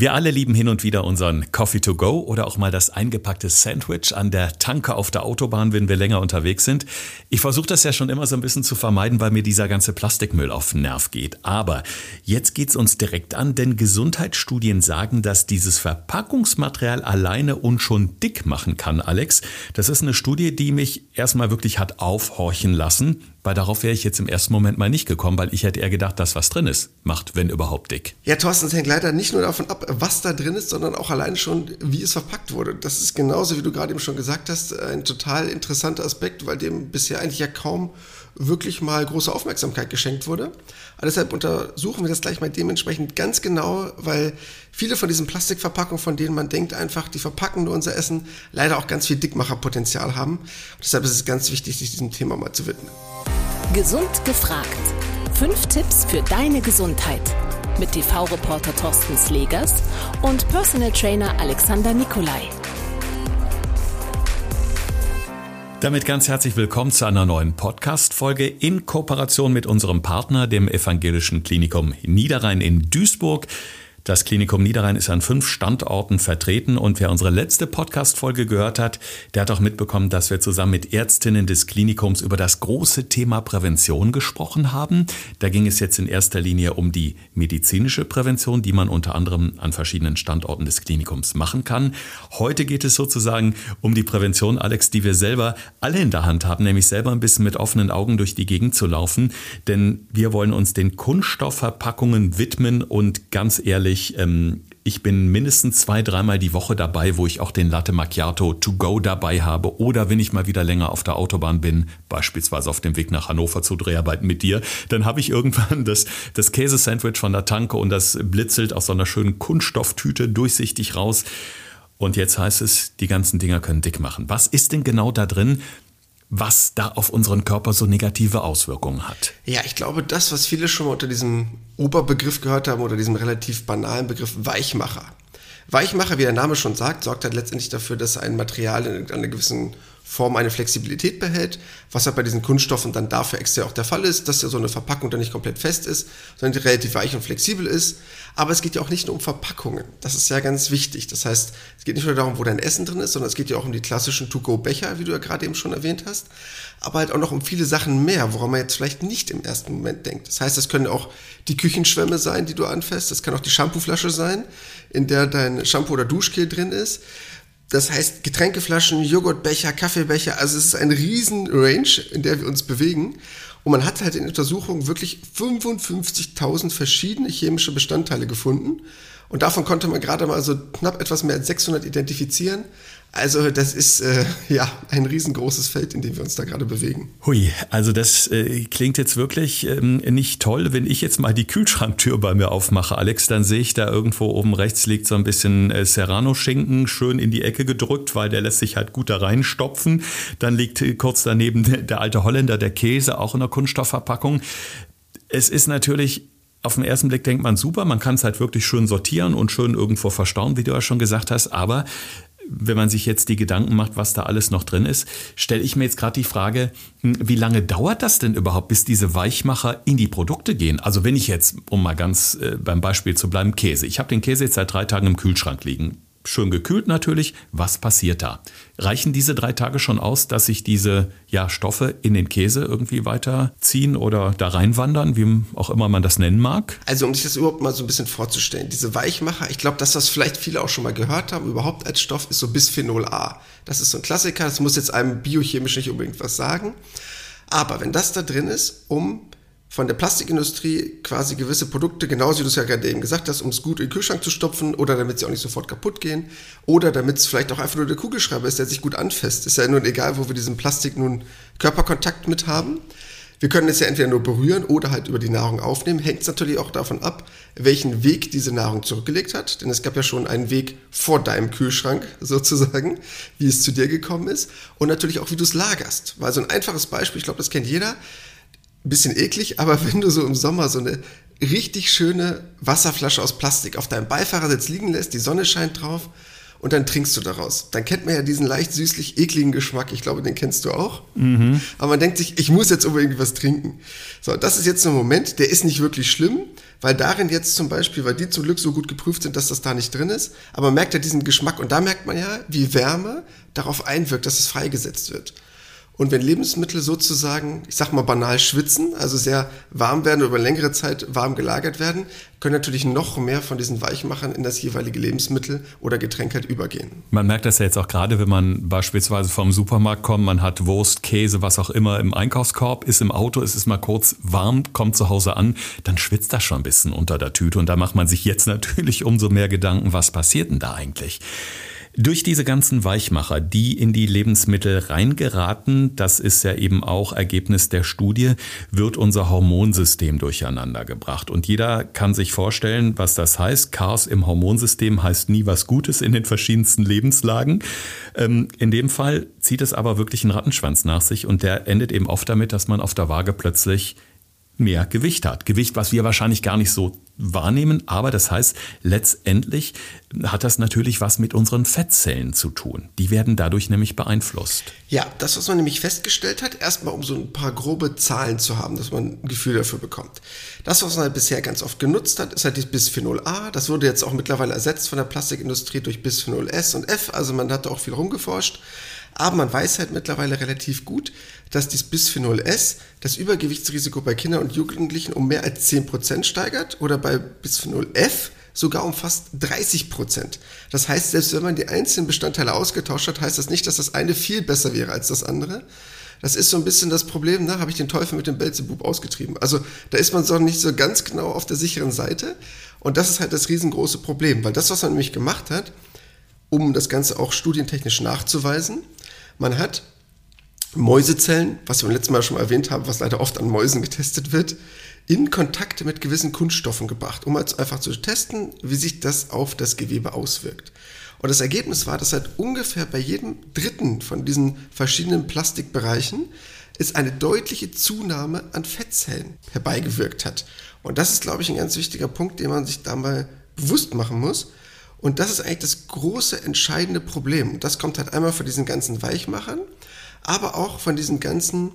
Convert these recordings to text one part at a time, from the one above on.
Wir alle lieben hin und wieder unseren Coffee to go oder auch mal das eingepackte Sandwich an der Tanke auf der Autobahn, wenn wir länger unterwegs sind. Ich versuche das ja schon immer so ein bisschen zu vermeiden, weil mir dieser ganze Plastikmüll auf den Nerv geht. Aber jetzt geht's uns direkt an, denn Gesundheitsstudien sagen, dass dieses Verpackungsmaterial alleine uns schon dick machen kann, Alex. Das ist eine Studie, die mich erstmal wirklich hat aufhorchen lassen. Weil darauf wäre ich jetzt im ersten Moment mal nicht gekommen, weil ich hätte eher gedacht, dass was drin ist, macht, wenn überhaupt dick. Ja, Thorsten, es hängt leider nicht nur davon ab, was da drin ist, sondern auch allein schon, wie es verpackt wurde. Das ist genauso, wie du gerade eben schon gesagt hast, ein total interessanter Aspekt, weil dem bisher eigentlich ja kaum wirklich mal große Aufmerksamkeit geschenkt wurde. Aber deshalb untersuchen wir das gleich mal dementsprechend ganz genau, weil viele von diesen Plastikverpackungen, von denen man denkt einfach, die verpacken nur unser Essen, leider auch ganz viel Dickmacherpotenzial haben. Und deshalb ist es ganz wichtig, sich diesem Thema mal zu widmen. Gesund gefragt. Fünf Tipps für deine Gesundheit. Mit TV-Reporter Thorsten Slegers und Personal Trainer Alexander Nikolai. Damit ganz herzlich willkommen zu einer neuen Podcast-Folge in Kooperation mit unserem Partner, dem Evangelischen Klinikum Niederrhein in Duisburg. Das Klinikum Niederrhein ist an fünf Standorten vertreten und wer unsere letzte Podcast-Folge gehört hat, der hat auch mitbekommen, dass wir zusammen mit Ärztinnen des Klinikums über das große Thema Prävention gesprochen haben. Da ging es jetzt in erster Linie um die medizinische Prävention, die man unter anderem an verschiedenen Standorten des Klinikums machen kann. Heute geht es sozusagen um die Prävention, Alex, die wir selber alle in der Hand haben, nämlich selber ein bisschen mit offenen Augen durch die Gegend zu laufen, denn wir wollen uns den Kunststoffverpackungen widmen und ganz ehrlich, ehrlich, ähm, ich bin mindestens zwei, dreimal die Woche dabei, wo ich auch den Latte Macchiato to go dabei habe. Oder wenn ich mal wieder länger auf der Autobahn bin, beispielsweise auf dem Weg nach Hannover zu Dreharbeiten mit dir, dann habe ich irgendwann das, das Käsesandwich von der Tanke und das blitzelt aus so einer schönen Kunststofftüte durchsichtig raus. Und jetzt heißt es, die ganzen Dinger können dick machen. Was ist denn genau da drin? Was da auf unseren Körper so negative Auswirkungen hat. Ja, ich glaube, das, was viele schon mal unter diesem Oberbegriff gehört haben oder diesem relativ banalen Begriff Weichmacher. Weichmacher, wie der Name schon sagt, sorgt halt letztendlich dafür, dass ein Material in einer gewissen Form eine Flexibilität behält, was halt bei diesen Kunststoffen dann dafür extra auch der Fall ist, dass ja so eine Verpackung dann nicht komplett fest ist, sondern die relativ weich und flexibel ist. Aber es geht ja auch nicht nur um Verpackungen. Das ist ja ganz wichtig. Das heißt, es geht nicht nur darum, wo dein Essen drin ist, sondern es geht ja auch um die klassischen To-Go-Becher, wie du ja gerade eben schon erwähnt hast. Aber halt auch noch um viele Sachen mehr, woran man jetzt vielleicht nicht im ersten Moment denkt. Das heißt, es können auch die Küchenschwämme sein, die du anfasst. Das kann auch die Shampooflasche sein, in der dein Shampoo oder Duschgel drin ist. Das heißt Getränkeflaschen, Joghurtbecher, Kaffeebecher. Also es ist eine riesen Range, in der wir uns bewegen. Und man hat halt in Untersuchungen wirklich 55.000 verschiedene chemische Bestandteile gefunden. Und davon konnte man gerade mal so knapp etwas mehr als 600 identifizieren. Also das ist äh, ja ein riesengroßes Feld, in dem wir uns da gerade bewegen. Hui, also das äh, klingt jetzt wirklich ähm, nicht toll. Wenn ich jetzt mal die Kühlschranktür bei mir aufmache, Alex, dann sehe ich da irgendwo oben rechts liegt so ein bisschen äh, Serrano-Schinken schön in die Ecke gedrückt, weil der lässt sich halt gut da reinstopfen. Dann liegt äh, kurz daneben der alte Holländer, der Käse, auch in der Kunststoffverpackung. Es ist natürlich auf den ersten Blick denkt man super, man kann es halt wirklich schön sortieren und schön irgendwo verstauen, wie du ja schon gesagt hast, aber wenn man sich jetzt die Gedanken macht, was da alles noch drin ist, stelle ich mir jetzt gerade die Frage, hm, wie lange dauert das denn überhaupt, bis diese Weichmacher in die Produkte gehen? Also wenn ich jetzt, um mal ganz äh, beim Beispiel zu bleiben, Käse. Ich habe den Käse jetzt seit drei Tagen im Kühlschrank liegen schön gekühlt natürlich. Was passiert da? Reichen diese drei Tage schon aus, dass sich diese ja, Stoffe in den Käse irgendwie weiterziehen oder da reinwandern, wie auch immer man das nennen mag? Also um sich das überhaupt mal so ein bisschen vorzustellen, diese Weichmacher, ich glaube, das, was vielleicht viele auch schon mal gehört haben, überhaupt als Stoff, ist so Bisphenol A. Das ist so ein Klassiker, das muss jetzt einem biochemisch nicht unbedingt was sagen. Aber wenn das da drin ist, um von der Plastikindustrie quasi gewisse Produkte, genauso wie du es ja gerade eben gesagt hast, um es gut in den Kühlschrank zu stopfen oder damit sie auch nicht sofort kaputt gehen oder damit es vielleicht auch einfach nur der Kugelschreiber ist, der sich gut anfasst. Ist ja nun egal, wo wir diesen Plastik nun Körperkontakt mit haben. Wir können es ja entweder nur berühren oder halt über die Nahrung aufnehmen. Hängt es natürlich auch davon ab, welchen Weg diese Nahrung zurückgelegt hat. Denn es gab ja schon einen Weg vor deinem Kühlschrank sozusagen, wie es zu dir gekommen ist. Und natürlich auch, wie du es lagerst. Weil so ein einfaches Beispiel, ich glaube, das kennt jeder bisschen eklig, aber wenn du so im Sommer so eine richtig schöne Wasserflasche aus Plastik auf deinem Beifahrersitz liegen lässt, die Sonne scheint drauf und dann trinkst du daraus. Dann kennt man ja diesen leicht süßlich ekligen Geschmack. Ich glaube, den kennst du auch. Mhm. Aber man denkt sich, ich muss jetzt unbedingt was trinken. So, das ist jetzt ein Moment, der ist nicht wirklich schlimm, weil darin jetzt zum Beispiel, weil die zum Glück so gut geprüft sind, dass das da nicht drin ist, aber man merkt ja diesen Geschmack und da merkt man ja, wie Wärme darauf einwirkt, dass es freigesetzt wird. Und wenn Lebensmittel sozusagen, ich sag mal banal schwitzen, also sehr warm werden oder über längere Zeit warm gelagert werden, können natürlich noch mehr von diesen Weichmachern in das jeweilige Lebensmittel oder Getränk halt übergehen. Man merkt das ja jetzt auch gerade, wenn man beispielsweise vom Supermarkt kommt, man hat Wurst, Käse, was auch immer im Einkaufskorb, ist im Auto, ist es mal kurz warm, kommt zu Hause an, dann schwitzt das schon ein bisschen unter der Tüte und da macht man sich jetzt natürlich umso mehr Gedanken, was passiert denn da eigentlich? Durch diese ganzen Weichmacher, die in die Lebensmittel reingeraten, das ist ja eben auch Ergebnis der Studie, wird unser Hormonsystem durcheinander gebracht. Und jeder kann sich vorstellen, was das heißt. Chaos im Hormonsystem heißt nie was Gutes in den verschiedensten Lebenslagen. Ähm, in dem Fall zieht es aber wirklich einen Rattenschwanz nach sich und der endet eben oft damit, dass man auf der Waage plötzlich mehr Gewicht hat. Gewicht, was wir wahrscheinlich gar nicht so wahrnehmen, aber das heißt, letztendlich hat das natürlich was mit unseren Fettzellen zu tun. Die werden dadurch nämlich beeinflusst. Ja, das, was man nämlich festgestellt hat, erstmal um so ein paar grobe Zahlen zu haben, dass man ein Gefühl dafür bekommt. Das, was man halt bisher ganz oft genutzt hat, ist halt das Bisphenol A. Das wurde jetzt auch mittlerweile ersetzt von der Plastikindustrie durch Bisphenol S und F. Also man hat da auch viel rumgeforscht. Aber man weiß halt mittlerweile relativ gut, dass dieses Bisphenol S das Übergewichtsrisiko bei Kindern und Jugendlichen um mehr als 10% steigert oder bei Bisphenol F sogar um fast 30% Das heißt, selbst wenn man die einzelnen Bestandteile ausgetauscht hat, heißt das nicht, dass das eine viel besser wäre als das andere. Das ist so ein bisschen das Problem, ne? habe ich den Teufel mit dem Belzebub ausgetrieben. Also da ist man so nicht so ganz genau auf der sicheren Seite. Und das ist halt das riesengroße Problem, weil das, was man nämlich gemacht hat, um das Ganze auch studientechnisch nachzuweisen, man hat Mäusezellen, was wir beim letzten Mal schon erwähnt haben, was leider oft an Mäusen getestet wird, in Kontakt mit gewissen Kunststoffen gebracht, um halt einfach zu testen, wie sich das auf das Gewebe auswirkt. Und das Ergebnis war, dass halt ungefähr bei jedem dritten von diesen verschiedenen Plastikbereichen es eine deutliche Zunahme an Fettzellen herbeigewirkt hat. Und das ist, glaube ich, ein ganz wichtiger Punkt, den man sich da mal bewusst machen muss. Und das ist eigentlich das große, entscheidende Problem. Das kommt halt einmal von diesen ganzen Weichmachern, aber auch von diesen ganzen,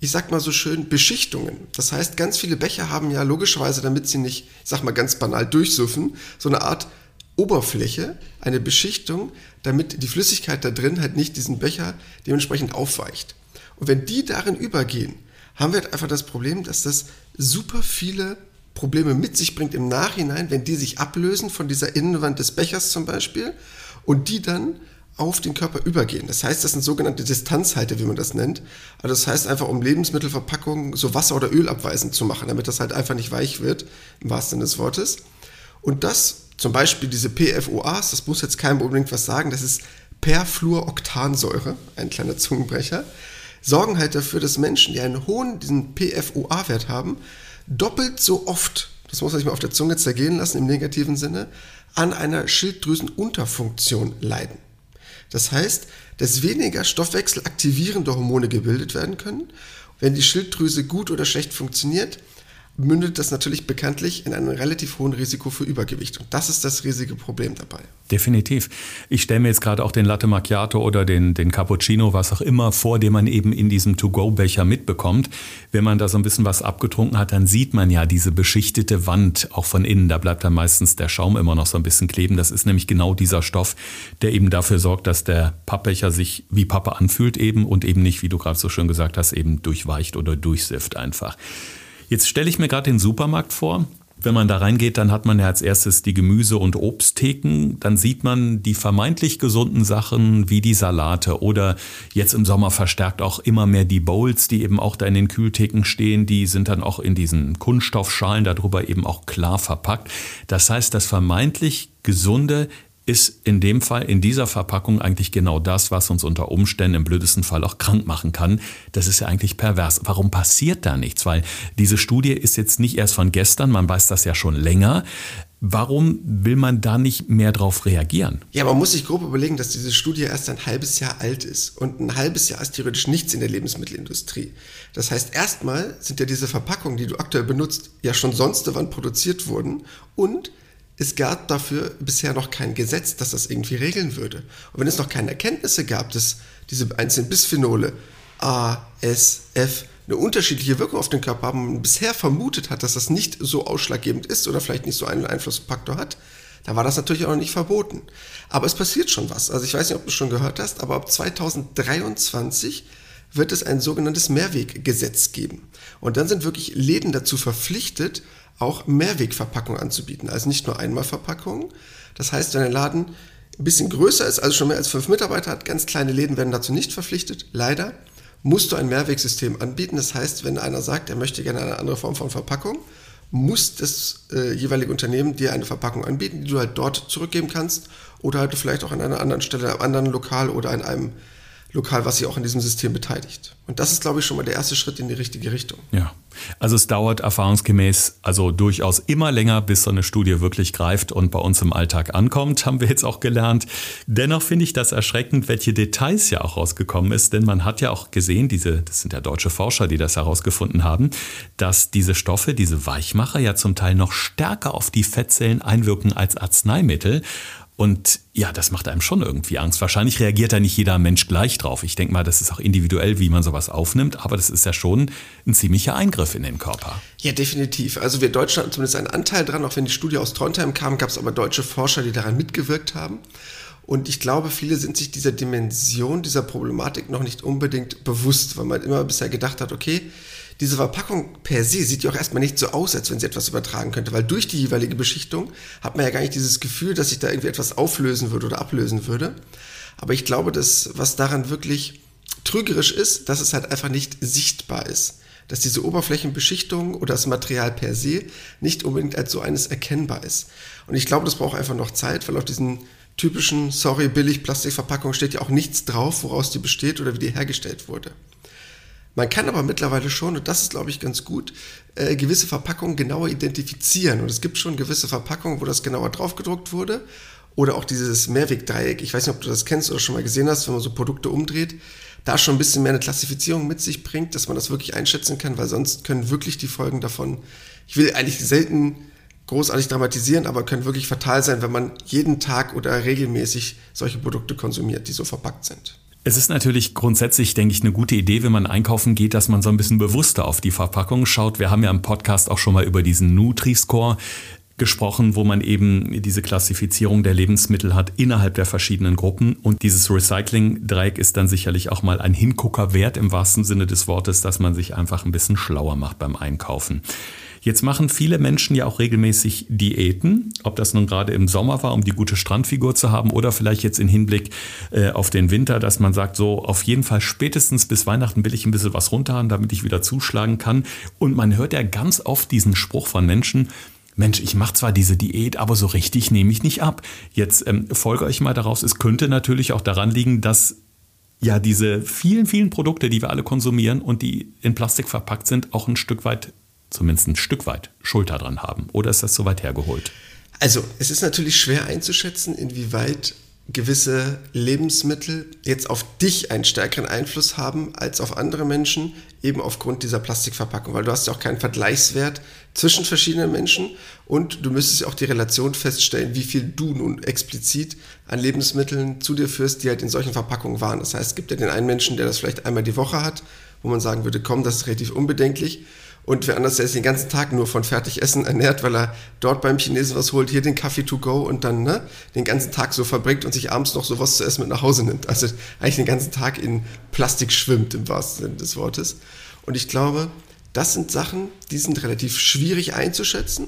ich sag mal so schön, Beschichtungen. Das heißt, ganz viele Becher haben ja logischerweise, damit sie nicht, ich sag mal ganz banal, durchsuffen, so eine Art Oberfläche, eine Beschichtung, damit die Flüssigkeit da drin halt nicht diesen Becher dementsprechend aufweicht. Und wenn die darin übergehen, haben wir halt einfach das Problem, dass das super viele Probleme mit sich bringt im Nachhinein, wenn die sich ablösen von dieser Innenwand des Bechers zum Beispiel und die dann auf den Körper übergehen. Das heißt, das sind sogenannte Distanzhalter, wie man das nennt. Also das heißt einfach, um Lebensmittelverpackungen so Wasser- oder Öl abweisend zu machen, damit das halt einfach nicht weich wird, im wahrsten Sinne des Wortes. Und das, zum Beispiel diese PFOAs, das muss jetzt keinem unbedingt was sagen, das ist Perfluoroktansäure, ein kleiner Zungenbrecher, sorgen halt dafür, dass Menschen, die einen hohen PFOA-Wert haben, doppelt so oft, das muss man sich mal auf der Zunge zergehen lassen im negativen Sinne, an einer Schilddrüsenunterfunktion leiden. Das heißt, dass weniger stoffwechselaktivierende Hormone gebildet werden können. Wenn die Schilddrüse gut oder schlecht funktioniert, mündet das natürlich bekanntlich in einem relativ hohen Risiko für Übergewicht. Und das ist das riesige Problem dabei. Definitiv. Ich stelle mir jetzt gerade auch den Latte Macchiato oder den, den Cappuccino, was auch immer, vor, den man eben in diesem To-Go-Becher mitbekommt. Wenn man da so ein bisschen was abgetrunken hat, dann sieht man ja diese beschichtete Wand auch von innen. Da bleibt dann meistens der Schaum immer noch so ein bisschen kleben. Das ist nämlich genau dieser Stoff, der eben dafür sorgt, dass der Pappbecher sich wie Pappe anfühlt eben und eben nicht, wie du gerade so schön gesagt hast, eben durchweicht oder durchsifft einfach. Jetzt stelle ich mir gerade den Supermarkt vor. Wenn man da reingeht, dann hat man ja als erstes die Gemüse- und Obsttheken. Dann sieht man die vermeintlich gesunden Sachen wie die Salate oder jetzt im Sommer verstärkt auch immer mehr die Bowls, die eben auch da in den Kühltheken stehen. Die sind dann auch in diesen Kunststoffschalen darüber eben auch klar verpackt. Das heißt, das vermeintlich gesunde ist in dem Fall, in dieser Verpackung eigentlich genau das, was uns unter Umständen im blödesten Fall auch krank machen kann. Das ist ja eigentlich pervers. Warum passiert da nichts? Weil diese Studie ist jetzt nicht erst von gestern, man weiß das ja schon länger. Warum will man da nicht mehr drauf reagieren? Ja, man muss sich grob überlegen, dass diese Studie erst ein halbes Jahr alt ist. Und ein halbes Jahr ist theoretisch nichts in der Lebensmittelindustrie. Das heißt, erstmal sind ja diese Verpackungen, die du aktuell benutzt, ja schon sonst wann produziert wurden. Und es gab dafür bisher noch kein Gesetz, das das irgendwie regeln würde. Und wenn es noch keine Erkenntnisse gab, dass diese einzelnen Bisphenole A, S, F eine unterschiedliche Wirkung auf den Körper haben und bisher vermutet hat, dass das nicht so ausschlaggebend ist oder vielleicht nicht so einen Einflussfaktor hat, da war das natürlich auch noch nicht verboten. Aber es passiert schon was. Also ich weiß nicht, ob du schon gehört hast, aber ab 2023 wird es ein sogenanntes Mehrweggesetz geben. Und dann sind wirklich Läden dazu verpflichtet, auch Mehrwegverpackungen anzubieten. Also nicht nur Einmalverpackungen. Das heißt, wenn ein Laden ein bisschen größer ist, also schon mehr als fünf Mitarbeiter hat, ganz kleine Läden werden dazu nicht verpflichtet. Leider musst du ein Mehrwegsystem anbieten. Das heißt, wenn einer sagt, er möchte gerne eine andere Form von Verpackung, muss das äh, jeweilige Unternehmen dir eine Verpackung anbieten, die du halt dort zurückgeben kannst oder halt vielleicht auch an einer anderen Stelle, einem anderen Lokal oder in einem Lokal, was sich auch in diesem System beteiligt. Und das ist, glaube ich, schon mal der erste Schritt in die richtige Richtung. Ja, also es dauert erfahrungsgemäß also durchaus immer länger, bis so eine Studie wirklich greift und bei uns im Alltag ankommt, haben wir jetzt auch gelernt. Dennoch finde ich das erschreckend, welche Details ja auch rausgekommen ist, denn man hat ja auch gesehen, diese, das sind ja deutsche Forscher, die das herausgefunden haben, dass diese Stoffe, diese Weichmacher ja zum Teil noch stärker auf die Fettzellen einwirken als Arzneimittel. Und ja, das macht einem schon irgendwie Angst. Wahrscheinlich reagiert da nicht jeder Mensch gleich drauf. Ich denke mal, das ist auch individuell, wie man sowas aufnimmt, aber das ist ja schon ein ziemlicher Eingriff in den Körper. Ja, definitiv. Also wir Deutschen hatten zumindest einen Anteil dran, auch wenn die Studie aus Trondheim kam, gab es aber deutsche Forscher, die daran mitgewirkt haben. Und ich glaube, viele sind sich dieser Dimension, dieser Problematik noch nicht unbedingt bewusst, weil man immer bisher gedacht hat, okay, diese Verpackung per se sieht ja auch erstmal nicht so aus, als wenn sie etwas übertragen könnte, weil durch die jeweilige Beschichtung hat man ja gar nicht dieses Gefühl, dass sich da irgendwie etwas auflösen würde oder ablösen würde. Aber ich glaube, dass was daran wirklich trügerisch ist, dass es halt einfach nicht sichtbar ist. Dass diese Oberflächenbeschichtung oder das Material per se nicht unbedingt als so eines erkennbar ist. Und ich glaube, das braucht einfach noch Zeit, weil auf diesen typischen, sorry, billig Plastikverpackungen steht ja auch nichts drauf, woraus die besteht oder wie die hergestellt wurde. Man kann aber mittlerweile schon, und das ist, glaube ich, ganz gut, äh, gewisse Verpackungen genauer identifizieren. Und es gibt schon gewisse Verpackungen, wo das genauer draufgedruckt wurde. Oder auch dieses Mehrwegdreieck. Ich weiß nicht, ob du das kennst oder schon mal gesehen hast, wenn man so Produkte umdreht. Da schon ein bisschen mehr eine Klassifizierung mit sich bringt, dass man das wirklich einschätzen kann, weil sonst können wirklich die Folgen davon, ich will eigentlich selten großartig dramatisieren, aber können wirklich fatal sein, wenn man jeden Tag oder regelmäßig solche Produkte konsumiert, die so verpackt sind. Es ist natürlich grundsätzlich, denke ich, eine gute Idee, wenn man einkaufen geht, dass man so ein bisschen bewusster auf die Verpackung schaut. Wir haben ja im Podcast auch schon mal über diesen Nutri-Score gesprochen, wo man eben diese Klassifizierung der Lebensmittel hat innerhalb der verschiedenen Gruppen. Und dieses Recycling-Dreieck ist dann sicherlich auch mal ein Hingucker wert im wahrsten Sinne des Wortes, dass man sich einfach ein bisschen schlauer macht beim Einkaufen. Jetzt machen viele Menschen ja auch regelmäßig Diäten, ob das nun gerade im Sommer war, um die gute Strandfigur zu haben oder vielleicht jetzt in Hinblick äh, auf den Winter, dass man sagt, so auf jeden Fall spätestens bis Weihnachten will ich ein bisschen was runter haben, damit ich wieder zuschlagen kann. Und man hört ja ganz oft diesen Spruch von Menschen, Mensch, ich mache zwar diese Diät, aber so richtig nehme ich nicht ab. Jetzt ähm, folge euch mal daraus, es könnte natürlich auch daran liegen, dass ja diese vielen, vielen Produkte, die wir alle konsumieren und die in Plastik verpackt sind, auch ein Stück weit zumindest ein Stück weit Schulter dran haben? Oder ist das so weit hergeholt? Also, es ist natürlich schwer einzuschätzen, inwieweit gewisse Lebensmittel jetzt auf dich einen stärkeren Einfluss haben als auf andere Menschen, eben aufgrund dieser Plastikverpackung, weil du hast ja auch keinen Vergleichswert zwischen verschiedenen Menschen und du müsstest ja auch die Relation feststellen, wie viel du nun explizit an Lebensmitteln zu dir führst, die halt in solchen Verpackungen waren. Das heißt, es gibt ja den einen Menschen, der das vielleicht einmal die Woche hat, wo man sagen würde, komm, das ist relativ unbedenklich und wer anders, der ist den ganzen Tag nur von Fertigessen ernährt, weil er dort beim Chinesen was holt, hier den Kaffee to go und dann ne, den ganzen Tag so verbringt und sich abends noch sowas zu essen mit nach Hause nimmt. Also eigentlich den ganzen Tag in Plastik schwimmt, im wahrsten Sinne des Wortes. Und ich glaube, das sind Sachen, die sind relativ schwierig einzuschätzen.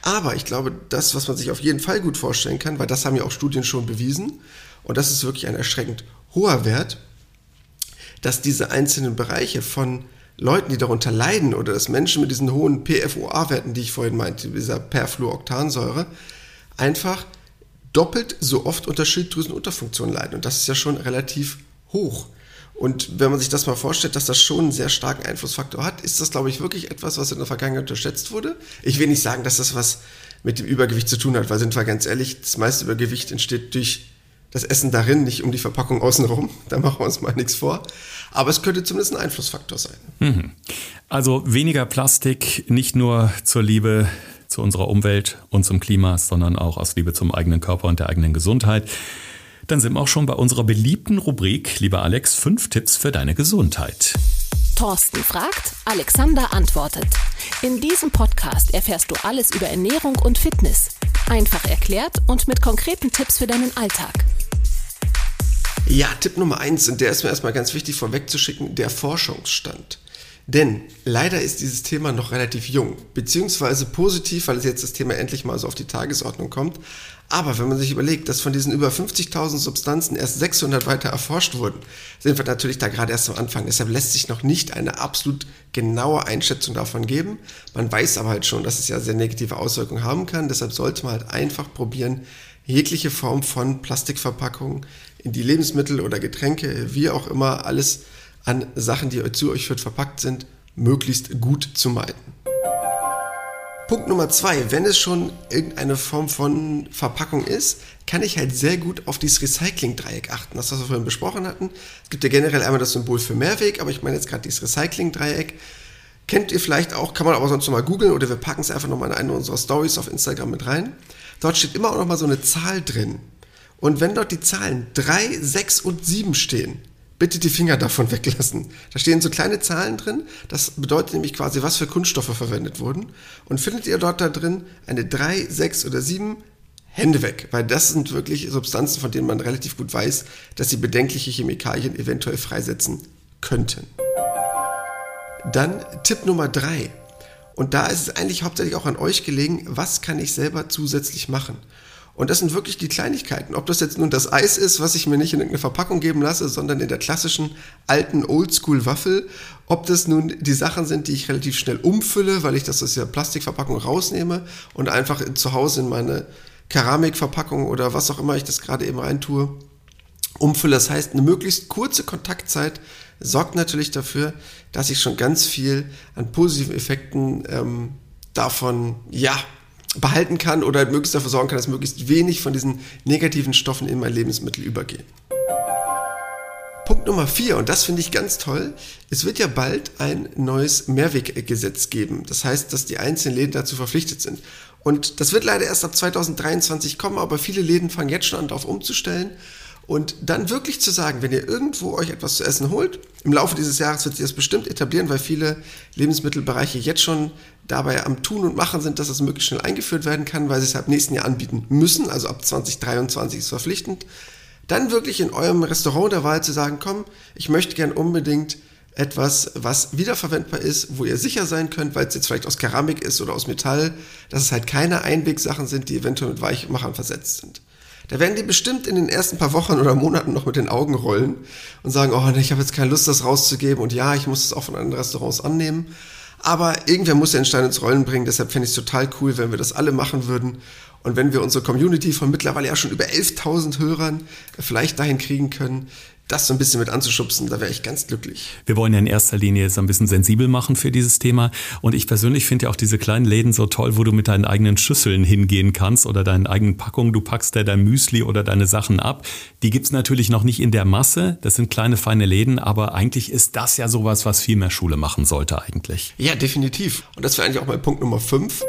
Aber ich glaube, das, was man sich auf jeden Fall gut vorstellen kann, weil das haben ja auch Studien schon bewiesen, und das ist wirklich ein erschreckend hoher Wert, dass diese einzelnen Bereiche von Leuten, die darunter leiden oder dass Menschen mit diesen hohen PFOA-Werten, die ich vorhin meinte, dieser Perfluoroktansäure, einfach doppelt so oft unter Schilddrüsenunterfunktion leiden. Und das ist ja schon relativ hoch. Und wenn man sich das mal vorstellt, dass das schon einen sehr starken Einflussfaktor hat, ist das, glaube ich, wirklich etwas, was in der Vergangenheit unterschätzt wurde. Ich will nicht sagen, dass das was mit dem Übergewicht zu tun hat, weil sind wir ganz ehrlich, das meiste Übergewicht entsteht durch das Essen darin, nicht um die Verpackung außenrum. Da machen wir uns mal nichts vor. Aber es könnte zumindest ein Einflussfaktor sein. Mhm. Also weniger Plastik, nicht nur zur Liebe zu unserer Umwelt und zum Klima, sondern auch aus Liebe zum eigenen Körper und der eigenen Gesundheit. Dann sind wir auch schon bei unserer beliebten Rubrik, lieber Alex, fünf Tipps für deine Gesundheit. Thorsten fragt, Alexander antwortet. In diesem Podcast erfährst du alles über Ernährung und Fitness. Einfach erklärt und mit konkreten Tipps für deinen Alltag. Ja, Tipp Nummer eins, und der ist mir erstmal ganz wichtig vorwegzuschicken, der Forschungsstand. Denn leider ist dieses Thema noch relativ jung, beziehungsweise positiv, weil es jetzt das Thema endlich mal so auf die Tagesordnung kommt. Aber wenn man sich überlegt, dass von diesen über 50.000 Substanzen erst 600 weiter erforscht wurden, sind wir natürlich da gerade erst am Anfang. Deshalb lässt sich noch nicht eine absolut genaue Einschätzung davon geben. Man weiß aber halt schon, dass es ja sehr negative Auswirkungen haben kann. Deshalb sollte man halt einfach probieren, jegliche Form von Plastikverpackung in die Lebensmittel oder Getränke, wie auch immer, alles an Sachen, die zu euch führt, verpackt sind, möglichst gut zu meiden. Punkt Nummer zwei, wenn es schon irgendeine Form von Verpackung ist, kann ich halt sehr gut auf dieses Recycling-Dreieck achten, das was wir vorhin besprochen hatten. Es gibt ja generell einmal das Symbol für Mehrweg, aber ich meine jetzt gerade dieses Recycling-Dreieck. Kennt ihr vielleicht auch, kann man aber sonst nochmal googeln oder wir packen es einfach nochmal in eine unserer Stories auf Instagram mit rein. Dort steht immer auch nochmal so eine Zahl drin. Und wenn dort die Zahlen 3, 6 und 7 stehen, bitte die Finger davon weglassen. Da stehen so kleine Zahlen drin. Das bedeutet nämlich quasi, was für Kunststoffe verwendet wurden. Und findet ihr dort da drin eine 3, 6 oder 7, Hände weg, weil das sind wirklich Substanzen, von denen man relativ gut weiß, dass sie bedenkliche Chemikalien eventuell freisetzen könnten. Dann Tipp Nummer 3. Und da ist es eigentlich hauptsächlich auch an euch gelegen, was kann ich selber zusätzlich machen? Und das sind wirklich die Kleinigkeiten. Ob das jetzt nun das Eis ist, was ich mir nicht in irgendeine Verpackung geben lasse, sondern in der klassischen alten Oldschool-Waffel. Ob das nun die Sachen sind, die ich relativ schnell umfülle, weil ich das aus der Plastikverpackung rausnehme und einfach zu Hause in meine Keramikverpackung oder was auch immer ich das gerade eben reintue, umfülle. Das heißt, eine möglichst kurze Kontaktzeit sorgt natürlich dafür, dass ich schon ganz viel an positiven Effekten ähm, davon, ja, behalten kann oder möglichst dafür sorgen kann, dass möglichst wenig von diesen negativen Stoffen in mein Lebensmittel übergehen. Punkt Nummer vier, und das finde ich ganz toll, es wird ja bald ein neues Mehrweggesetz geben. Das heißt, dass die einzelnen Läden dazu verpflichtet sind. Und das wird leider erst ab 2023 kommen, aber viele Läden fangen jetzt schon an, darauf umzustellen. Und dann wirklich zu sagen, wenn ihr irgendwo euch etwas zu essen holt, im Laufe dieses Jahres wird sich das bestimmt etablieren, weil viele Lebensmittelbereiche jetzt schon dabei am Tun und Machen sind, dass das möglichst schnell eingeführt werden kann, weil sie es ab nächsten Jahr anbieten müssen, also ab 2023 ist verpflichtend. Dann wirklich in eurem Restaurant der Wahl zu sagen, komm, ich möchte gern unbedingt etwas, was wiederverwendbar ist, wo ihr sicher sein könnt, weil es jetzt vielleicht aus Keramik ist oder aus Metall, dass es halt keine Einwegsachen sind, die eventuell mit Weichmachern versetzt sind. Da werden die bestimmt in den ersten paar Wochen oder Monaten noch mit den Augen rollen und sagen, oh, ich habe jetzt keine Lust, das rauszugeben und ja, ich muss es auch von anderen Restaurants annehmen. Aber irgendwer muss den Stein ins Rollen bringen, deshalb fände ich es total cool, wenn wir das alle machen würden und wenn wir unsere Community von mittlerweile ja schon über 11.000 Hörern vielleicht dahin kriegen können, das so ein bisschen mit anzuschubsen, da wäre ich ganz glücklich. Wir wollen ja in erster Linie jetzt ein bisschen sensibel machen für dieses Thema. Und ich persönlich finde ja auch diese kleinen Läden so toll, wo du mit deinen eigenen Schüsseln hingehen kannst oder deinen eigenen Packungen. Du packst da dein Müsli oder deine Sachen ab. Die gibt's natürlich noch nicht in der Masse. Das sind kleine, feine Läden, aber eigentlich ist das ja sowas, was viel mehr Schule machen sollte eigentlich. Ja, definitiv. Und das wäre eigentlich auch mein Punkt Nummer 5.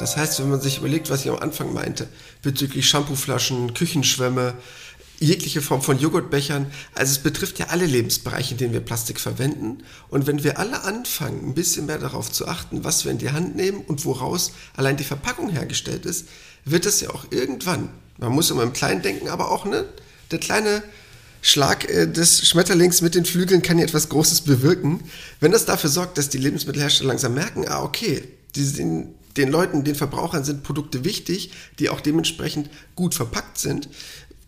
Das heißt, wenn man sich überlegt, was ich am Anfang meinte, bezüglich Shampooflaschen, Küchenschwämme, jegliche Form von Joghurtbechern. Also es betrifft ja alle Lebensbereiche, in denen wir Plastik verwenden. Und wenn wir alle anfangen, ein bisschen mehr darauf zu achten, was wir in die Hand nehmen und woraus allein die Verpackung hergestellt ist, wird das ja auch irgendwann, man muss immer im Kleinen denken, aber auch ne, der kleine Schlag äh, des Schmetterlings mit den Flügeln kann ja etwas Großes bewirken. Wenn das dafür sorgt, dass die Lebensmittelhersteller langsam merken, ah okay, die sind den Leuten, den Verbrauchern sind Produkte wichtig, die auch dementsprechend gut verpackt sind,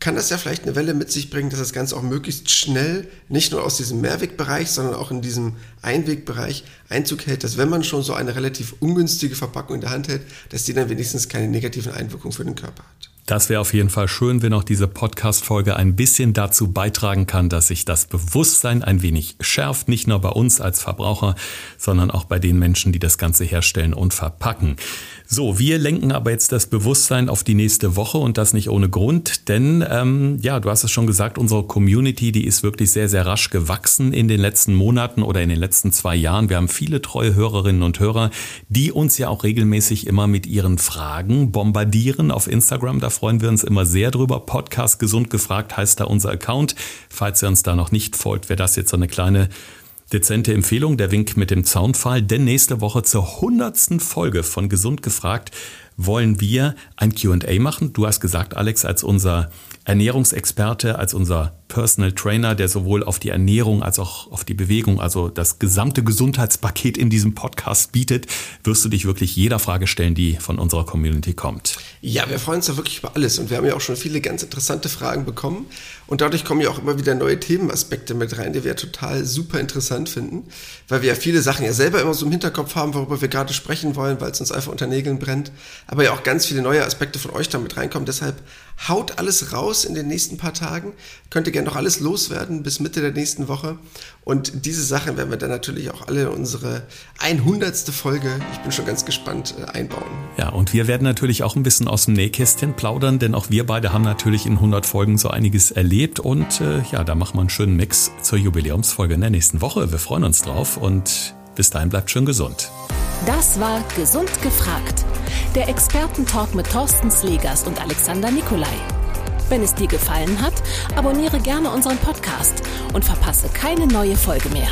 kann das ja vielleicht eine Welle mit sich bringen, dass das Ganze auch möglichst schnell nicht nur aus diesem Mehrwegbereich, sondern auch in diesem Einwegbereich Einzug hält, dass wenn man schon so eine relativ ungünstige Verpackung in der Hand hält, dass die dann wenigstens keine negativen Einwirkungen für den Körper hat. Das wäre auf jeden Fall schön, wenn auch diese Podcast-Folge ein bisschen dazu beitragen kann, dass sich das Bewusstsein ein wenig schärft, nicht nur bei uns als Verbraucher, sondern auch bei den Menschen, die das Ganze herstellen und verpacken. So, wir lenken aber jetzt das Bewusstsein auf die nächste Woche und das nicht ohne Grund, denn ähm, ja, du hast es schon gesagt, unsere Community, die ist wirklich sehr, sehr rasch gewachsen in den letzten Monaten oder in den letzten zwei Jahren. Wir haben viele treue Hörerinnen und Hörer, die uns ja auch regelmäßig immer mit ihren Fragen bombardieren auf Instagram. Da freuen wir uns immer sehr drüber. Podcast gesund gefragt heißt da unser Account. Falls ihr uns da noch nicht folgt, wäre das jetzt so eine kleine Dezente Empfehlung, der Wink mit dem Zaunpfahl, denn nächste Woche zur hundertsten Folge von Gesund gefragt wollen wir ein QA machen. Du hast gesagt, Alex, als unser Ernährungsexperte, als unser Personal Trainer, der sowohl auf die Ernährung als auch auf die Bewegung, also das gesamte Gesundheitspaket in diesem Podcast bietet, wirst du dich wirklich jeder Frage stellen, die von unserer Community kommt. Ja, wir freuen uns da wirklich über alles und wir haben ja auch schon viele ganz interessante Fragen bekommen und dadurch kommen ja auch immer wieder neue Themenaspekte mit rein, die wir total super interessant finden, weil wir ja viele Sachen ja selber immer so im Hinterkopf haben, worüber wir gerade sprechen wollen, weil es uns einfach unter Nägeln brennt, aber ja auch ganz viele neue Aspekte von euch damit reinkommen. Deshalb haut alles raus in den nächsten paar Tagen. Könnt ihr gerne noch alles loswerden bis Mitte der nächsten Woche. Und diese Sachen werden wir dann natürlich auch alle in unsere 100. Folge, ich bin schon ganz gespannt, äh, einbauen. Ja, und wir werden natürlich auch ein bisschen aus dem Nähkästchen plaudern, denn auch wir beide haben natürlich in 100 Folgen so einiges erlebt. Und äh, ja, da machen wir einen schönen Mix zur Jubiläumsfolge in der nächsten Woche. Wir freuen uns drauf und bis dahin bleibt schön gesund. Das war Gesund gefragt. Der Expertentalk mit Thorsten Slegers und Alexander Nikolai. Wenn es dir gefallen hat, abonniere gerne unseren Podcast und verpasse keine neue Folge mehr.